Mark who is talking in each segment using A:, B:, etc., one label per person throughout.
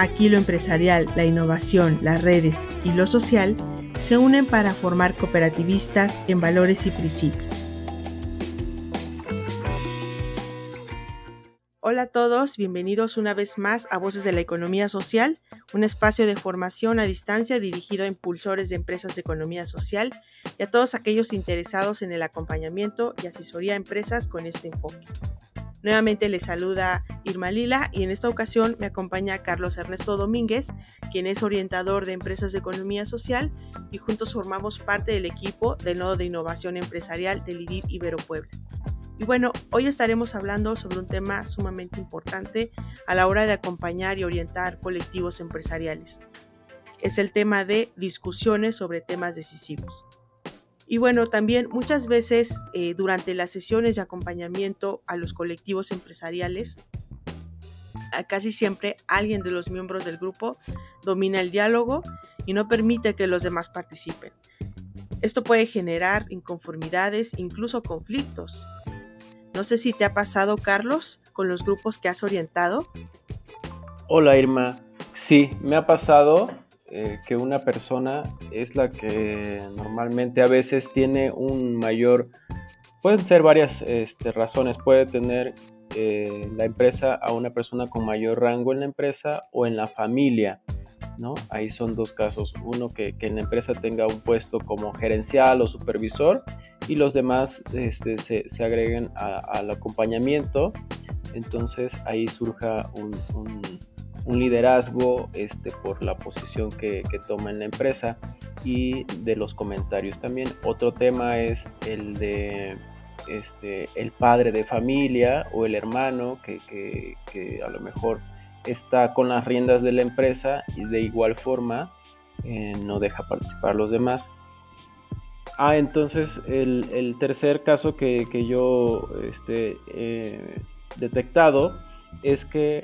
A: Aquí lo empresarial, la innovación, las redes y lo social se unen para formar cooperativistas en valores y principios. Hola a todos, bienvenidos una vez más a Voces de la Economía Social, un espacio de formación a distancia dirigido a impulsores de empresas de economía social y a todos aquellos interesados en el acompañamiento y asesoría a empresas con este enfoque. Nuevamente les saluda Irma Lila y en esta ocasión me acompaña Carlos Ernesto Domínguez, quien es orientador de empresas de economía social y juntos formamos parte del equipo del Nodo de Innovación Empresarial del IDIT Ibero Puebla. Y bueno, hoy estaremos hablando sobre un tema sumamente importante a la hora de acompañar y orientar colectivos empresariales. Es el tema de discusiones sobre temas decisivos. Y bueno, también muchas veces eh, durante las sesiones de acompañamiento a los colectivos empresariales, casi siempre alguien de los miembros del grupo domina el diálogo y no permite que los demás participen. Esto puede generar inconformidades, incluso conflictos, no sé si te ha pasado, Carlos, con los grupos que has orientado.
B: Hola, Irma. Sí, me ha pasado eh, que una persona es la que normalmente a veces tiene un mayor... Pueden ser varias este, razones. Puede tener eh, la empresa a una persona con mayor rango en la empresa o en la familia. ¿no? Ahí son dos casos. Uno, que, que en la empresa tenga un puesto como gerencial o supervisor y los demás este, se, se, agreguen al acompañamiento. Entonces ahí surja un, un, liderazgo este, por la posición que, toma en la empresa y de los comentarios también. Otro tema es el de este, el padre de familia o el hermano que, que, que a lo mejor está con las riendas de la empresa y de igual forma eh, no deja participar a los demás. Ah, entonces el, tercer caso que, yo este, detectado es que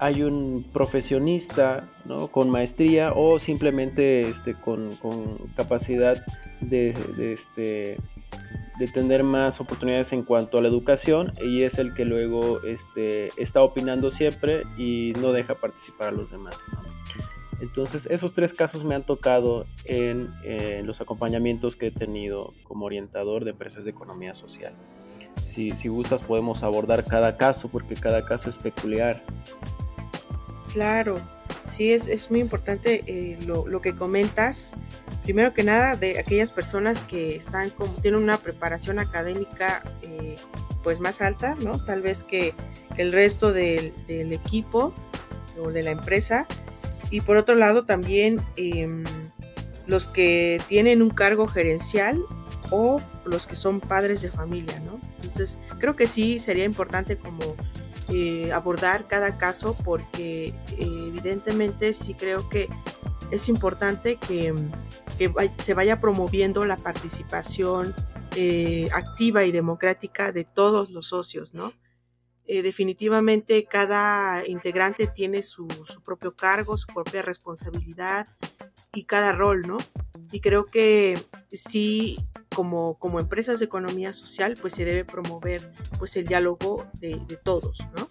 B: hay un profesionista con maestría o simplemente este, con, capacidad de, este, de tener más oportunidades en cuanto a la educación y es el que luego este, está opinando siempre y no deja participar a los demás. Entonces, esos tres casos me han tocado en, los acompañamientos que he tenido como orientador de empresas de economía social. Si, si gustas, podemos abordar cada caso porque cada caso es peculiar.
A: Claro, sí, es, es muy importante eh, lo, lo, que comentas. Primero que nada, de aquellas personas que están tienen una preparación académica eh, pues más alta, ¿no? Tal vez que, que el resto del, del equipo o de la empresa y por otro lado también em, los que tienen un cargo gerencial o los que son padres de familia, ¿no? Entonces creo que sí sería importante como eh, abordar cada caso porque eh, evidentemente sí creo que es importante que, que se vaya promoviendo la participación eh, activa y democrática de todos los socios, ¿no? Definitivamente cada integrante tiene su, propio cargo, su propia responsabilidad y cada rol, ¿no? Y creo que sí, como, como empresas de economía social, pues se debe promover pues el diálogo de, todos, ¿no?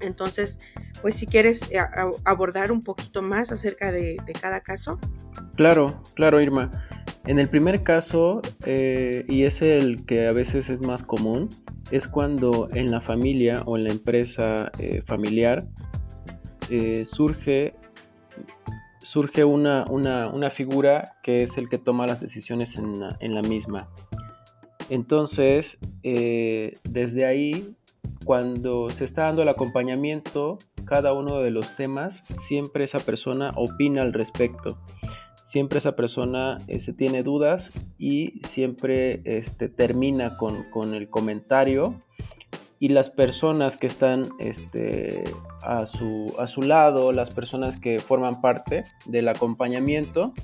A: Entonces, pues si quieres eh, abordar un poquito más acerca de, cada caso.
B: Claro, claro, Irma. En el primer caso, eh, y es el que a veces es más común, es cuando en la familia o en la empresa eh, familiar surge, surge una, una, figura que es el que toma las decisiones en la, misma. Entonces, eh, desde ahí, cuando se está dando el acompañamiento, cada uno de los temas, siempre esa persona opina al respecto siempre esa persona se este, tiene dudas y siempre este, termina con, el comentario y las personas que están este, a, su, a su lado, las personas que forman parte del acompañamiento,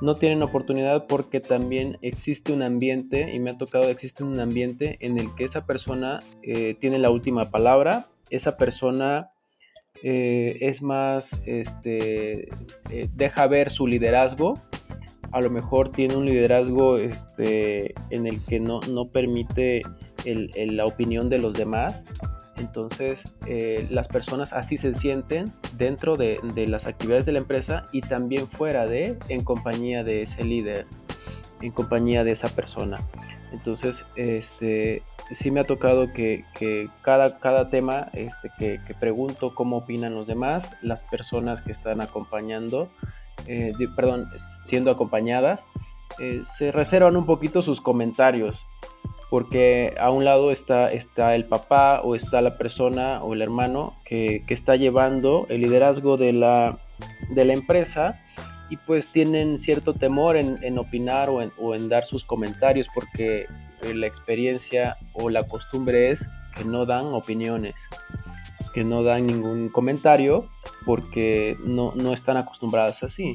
B: no tienen oportunidad porque también existe un ambiente, y me ha tocado, existe un ambiente en el que esa persona eh, tiene la última palabra, esa persona eh, es más, este, eh, deja ver su liderazgo, a lo mejor tiene un liderazgo este, en el que no, no permite la opinión de los demás. Entonces, eh, las personas así se sienten dentro de, las actividades de la empresa y también fuera de, en compañía de ese líder, en compañía de esa persona. Entonces, este, sí me ha tocado que, cada, cada tema este, que, pregunto cómo opinan los demás, las personas que están acompañando, eh, perdón, siendo acompañadas, eh, se reservan un poquito sus comentarios porque a un lado está, está el papá o está la persona o el hermano que, está llevando el liderazgo de la, de la, empresa y pues tienen cierto temor en, opinar o en, o en, dar sus comentarios porque la experiencia o la costumbre es que no dan opiniones, que no dan ningún comentario porque no, no están acostumbradas así.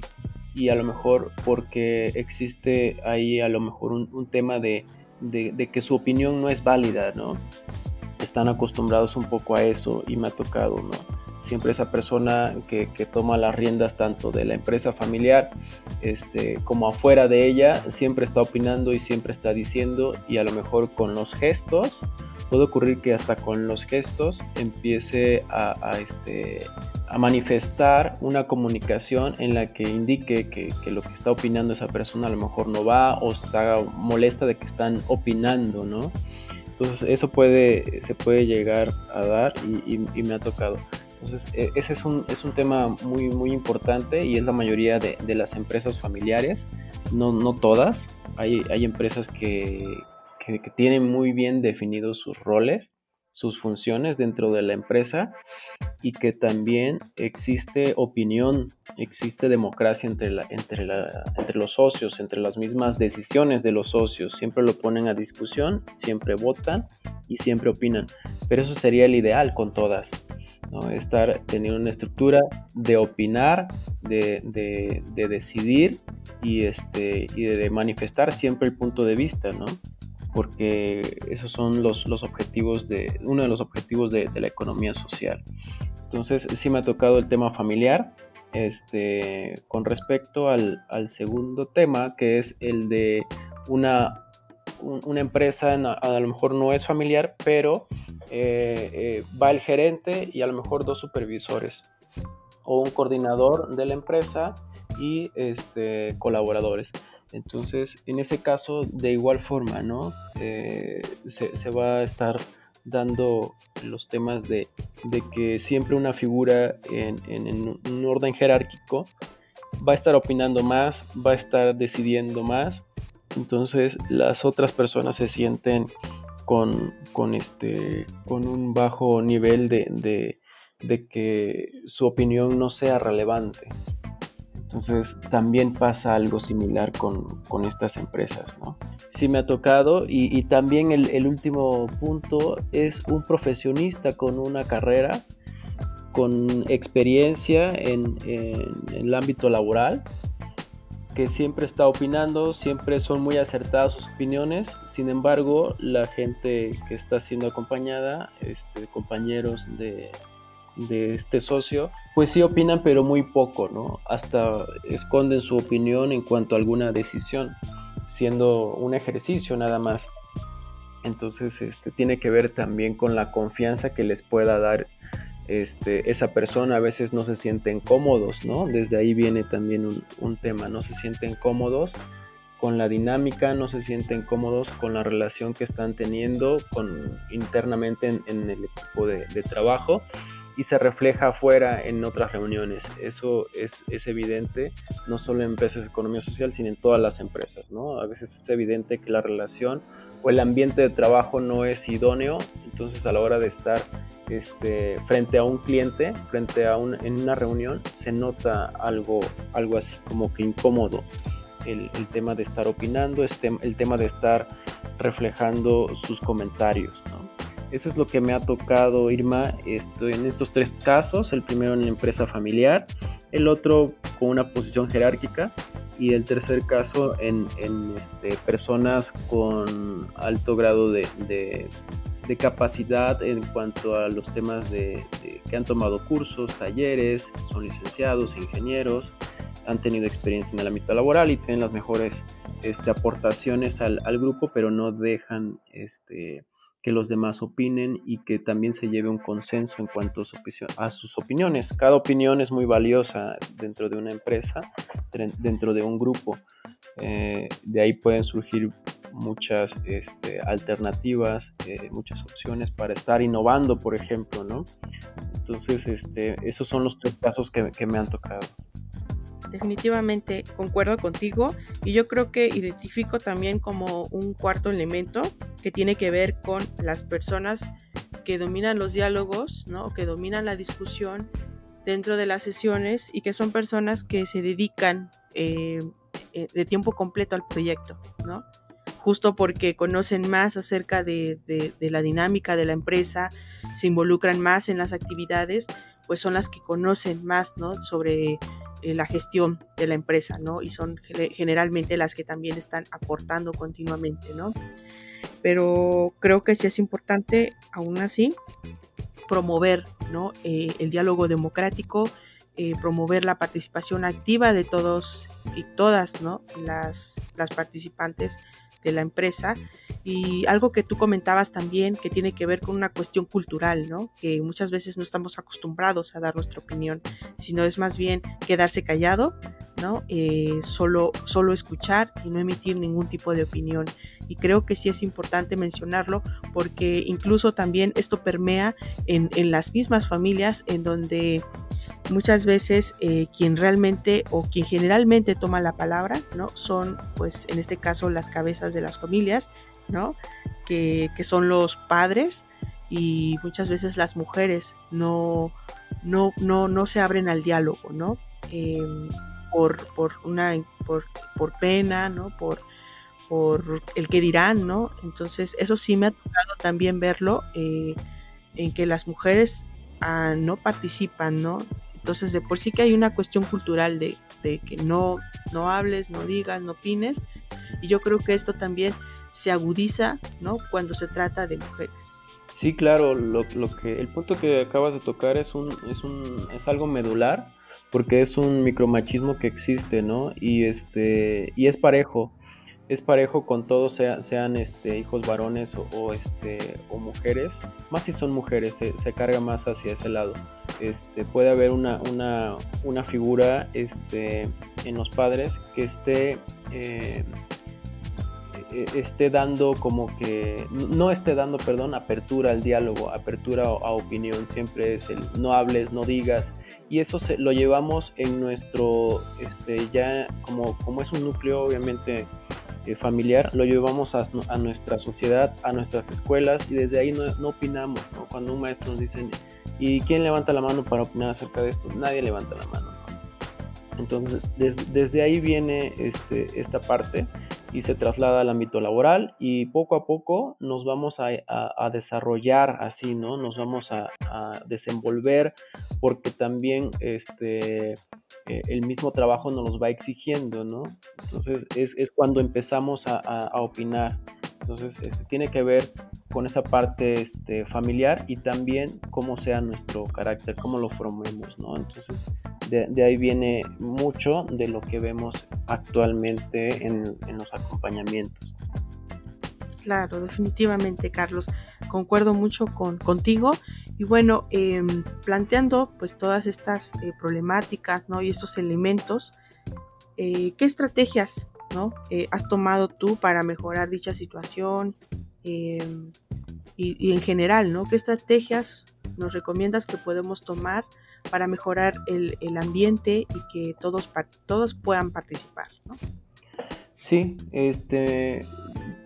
B: Y a lo mejor porque existe ahí a lo mejor un tema de de, que su opinión no es válida, ¿no? Están acostumbrados un poco a eso y me ha tocado, ¿no? Siempre esa persona que, toma las riendas tanto de la empresa familiar este, como afuera de ella, siempre está opinando y siempre está diciendo y a lo mejor con los gestos, puede ocurrir que hasta con los gestos empiece a, este, a manifestar una comunicación en la que indique que, lo que está opinando esa persona a lo mejor no va o está molesta de que están opinando, ¿no? Entonces eso puede, se puede llegar a dar y, me ha tocado. Entonces e, ese es un, es un tema muy, muy importante y es la mayoría de, las empresas familiares, no, no todas. Hay, hay empresas que, que, que tienen muy bien definidos sus roles sus funciones dentro de la empresa y que también existe opinión, existe democracia entre, la, entre, la, entre los socios, entre las mismas decisiones de los socios. Siempre lo ponen a discusión, siempre votan y siempre opinan. Pero eso sería el ideal con todas. ¿no? Estar teniendo una estructura de opinar, de, de, decidir y, este, y de manifestar siempre el punto de vista, ¿no? Porque esos son los, los objetivos de, uno de los objetivos de, la economía social. Entonces sí me ha tocado el tema familiar. Este, con respecto al, al segundo tema, que es el de una, una empresa, a, lo mejor no es familiar, pero eh, eh, va el gerente y a lo mejor dos supervisores o un coordinador de la empresa y este, colaboradores. Entonces, en ese caso, de igual forma, ¿no? Eh, se, va a estar dando los temas de, que siempre una figura en, un orden jerárquico va a estar opinando más, va a estar decidiendo más. Entonces, las otras personas se sienten con, este, con un bajo nivel de que su opinión no sea relevante. Entonces también pasa algo similar con, estas empresas, ¿no? Sí me ha tocado y, también el, último punto es un profesionista con una carrera, con experiencia en, el ámbito laboral, que siempre está opinando, siempre son muy acertadas sus opiniones, sin embargo la gente que está siendo acompañada, este, compañeros de, de este socio, pues sí opinan pero muy poco, ¿no? Hasta esconden su opinión en cuanto a alguna decisión, siendo un ejercicio nada más. Entonces, este tiene que ver también con la confianza que les pueda dar este, esa persona. A veces no se sienten cómodos, ¿no? Desde ahí viene también un, tema, no se sienten cómodos con la dinámica, no se sienten cómodos con la relación que están teniendo con, internamente en, el equipo de trabajo y se refleja afuera en otras reuniones. Eso es, es, evidente, no solo en empresas de economía social, sino en todas las empresas. ¿no? A veces es evidente que la relación o el ambiente de trabajo no es idóneo, entonces a la hora de estar este, frente a un cliente, frente a un, en una reunión, se nota algo, algo así como que incómodo. El, el tema de estar opinando, este, el tema de estar reflejando sus comentarios. ¿no? Eso es lo que me ha tocado, Irma, estoy en estos tres casos, el primero en la empresa familiar, el otro con una posición jerárquica y el tercer caso en, este, personas con alto grado de, capacidad en cuanto a los temas de, que han tomado cursos, talleres, son licenciados, ingenieros, han tenido experiencia en el ámbito laboral y tienen las mejores este, aportaciones al, al, grupo, pero no dejan este, que los demás opinen y que también se lleve un consenso en cuanto a sus opiniones. Cada opinión es muy valiosa dentro de una empresa, dentro de un grupo. Eh, de ahí pueden surgir muchas este, alternativas, eh, muchas opciones para estar innovando, por ejemplo, ¿no? Entonces, este, esos son los tres casos que, que me han tocado
A: definitivamente concuerdo contigo y yo creo que identifico también como un cuarto elemento que tiene que ver con las personas que dominan los diálogos, ¿no? que dominan la discusión dentro de las sesiones y que son personas que se dedican eh, eh, de tiempo completo al proyecto, ¿no? justo porque conocen más acerca de, de, la dinámica de la empresa, se involucran más en las actividades, pues son las que conocen más ¿no? sobre la gestión de la empresa, ¿no? Y son generalmente las que también están aportando continuamente, ¿no? Pero creo que sí es importante, aún así, promover, ¿no? Eh, el diálogo democrático, eh, promover la participación activa de todos y todas, ¿no? Las, las participantes de la empresa y algo que tú comentabas también que tiene que ver con una cuestión cultural, ¿no? Que muchas veces no estamos acostumbrados a dar nuestra opinión, sino es más bien quedarse callado, ¿no? Eh, solo, solo escuchar y no emitir ningún tipo de opinión. Y creo que sí es importante mencionarlo porque incluso también esto permea en, en las mismas familias en donde muchas veces eh, quien realmente o quien generalmente toma la palabra, ¿no? Son, pues, en este caso, las cabezas de las familias, ¿no? Que, son los padres y muchas veces las mujeres no, no, no, no se abren al diálogo, ¿no? Em, por, por, una, por, por pena, ¿no? Por, por el que dirán, ¿no? Entonces, eso sí me ha tocado también verlo eh, en que las mujeres ah, no participan, ¿no? Entonces, de por sí que hay una cuestión cultural de, que no, no hables, no digas, no opines. Y yo creo que esto también se agudiza, ¿no? Cuando se trata de mujeres.
B: Sí, claro, lo, que, el punto que acabas de tocar es, un, es, un, es algo medular, porque es un micromachismo que existe, ¿no? Y, este, y es parejo es parejo con todos, sean este, hijos varones o, este, o mujeres, más si son mujeres, se, carga más hacia ese lado. Este, puede haber una, una, figura este, en los padres que esté, eh, e, esté dando como que, no esté dando, perdón, apertura al diálogo, apertura a, opinión, siempre es el no hables, no digas, y eso se, lo llevamos en nuestro, este, ya como, como es un núcleo obviamente eh, familiar lo llevamos a, nuestra sociedad, a nuestras escuelas y desde ahí no, opinamos. Cuando un maestro nos dice, ¿y quién levanta la mano para opinar acerca de esto? Nadie levanta la mano. Entonces, desde ahí viene este, esta parte y se traslada al ámbito laboral y poco a poco nos vamos a, desarrollar así, ¿no? Nos vamos a, a desenvolver porque también este, eh, el mismo trabajo nos los va exigiendo, ¿no? Entonces es, es cuando empezamos a, a, opinar. Entonces este, tiene que ver con esa parte este, familiar y también cómo sea nuestro carácter, cómo lo formemos, ¿no? Entonces de, ahí viene mucho de lo que vemos actualmente en, en los acompañamientos.
A: Claro, definitivamente, Carlos. Concuerdo mucho con, contigo y bueno, em, planteando pues todas estas eh, problemáticas ¿no? y estos elementos, eh, ¿qué estrategias ¿no? Eh, has tomado tú para mejorar dicha situación? Em, y, en general, ¿no? ¿Qué estrategias nos recomiendas que podemos tomar para mejorar el, ambiente y que todos, todos puedan participar? ¿no?
B: Sí, este,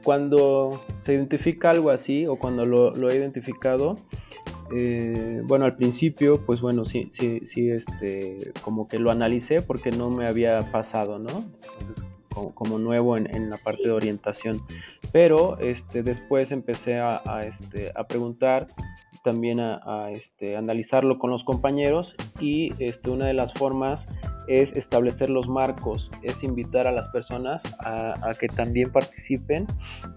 B: cuando se identifica algo así o cuando lo, lo he identificado, eh, bueno, al principio, pues bueno, sí, sí, sí, este, como que lo analicé porque no me había pasado, ¿no? Entonces, como, nuevo en, la parte de orientación. Pero este, después empecé a, este, a preguntar también a, este, analizarlo con los compañeros y este, una de las formas es establecer los marcos, es invitar a las personas a, que también participen,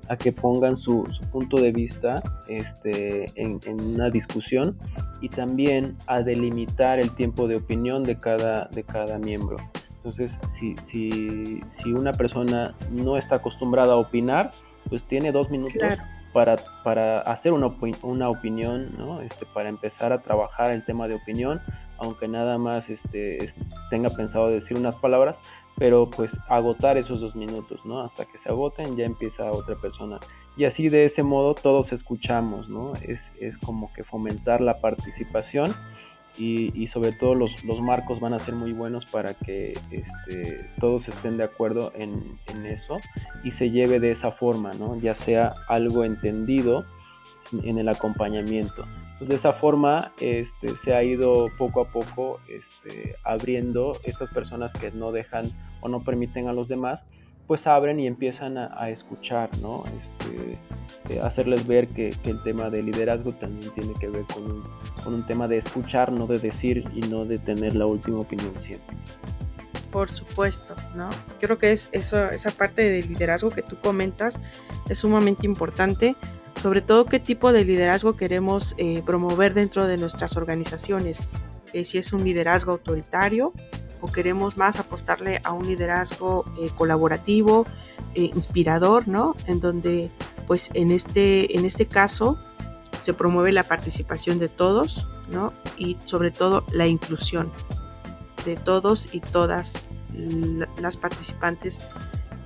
B: a que pongan su, punto de vista este, en, una discusión y también a delimitar el tiempo de opinión de cada, de cada miembro. Entonces, si, si, si una persona no está acostumbrada a opinar, pues tiene dos minutos para, para, hacer una, una opinión, ¿no? este, para empezar a trabajar el tema de opinión, aunque nada más este, tenga pensado decir unas palabras, pero pues agotar esos dos minutos, ¿no? Hasta que se agoten ya empieza otra persona. Y así de ese modo todos escuchamos, ¿no? Es, es como que fomentar la participación y, sobre todo los, los, marcos van a ser muy buenos para que este, todos estén de acuerdo en, eso y se lleve de esa forma, ¿no? ya sea algo entendido en el acompañamiento. Pues de esa forma este, se ha ido poco a poco este, abriendo estas personas que no dejan o no permiten a los demás pues abren y empiezan a, escuchar, ¿no? Este, eh, hacerles ver que, el tema de liderazgo también tiene que ver con un, con un, tema de escuchar, no de decir y no de tener la última opinión siempre.
A: Por supuesto, ¿no? Creo que es eso, esa parte de liderazgo que tú comentas es sumamente importante, sobre todo qué tipo de liderazgo queremos eh, promover dentro de nuestras organizaciones, eh, si es un liderazgo autoritario, queremos más apostarle a un liderazgo eh, colaborativo, eh, inspirador, ¿no? En donde, pues en este, en este caso, se promueve la participación de todos, ¿no? Y sobre todo la inclusión de todos y todas las participantes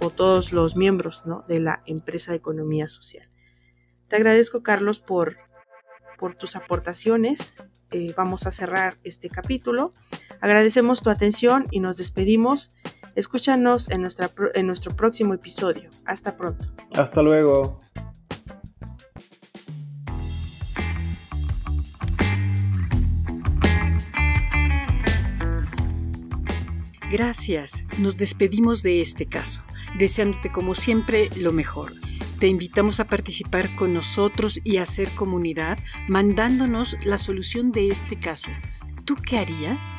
A: o todos los miembros ¿no? de la empresa de economía social. Te agradezco, Carlos, por, por tus aportaciones. Eh, vamos a cerrar este capítulo Agradecemos tu atención y nos despedimos. Escúchanos en, nuestra, en nuestro próximo episodio. Hasta pronto.
B: Hasta luego.
C: Gracias. Nos despedimos de este caso, deseándote como siempre lo mejor. Te invitamos a participar con nosotros y a hacer comunidad mandándonos la solución de este caso. ¿Tú qué harías?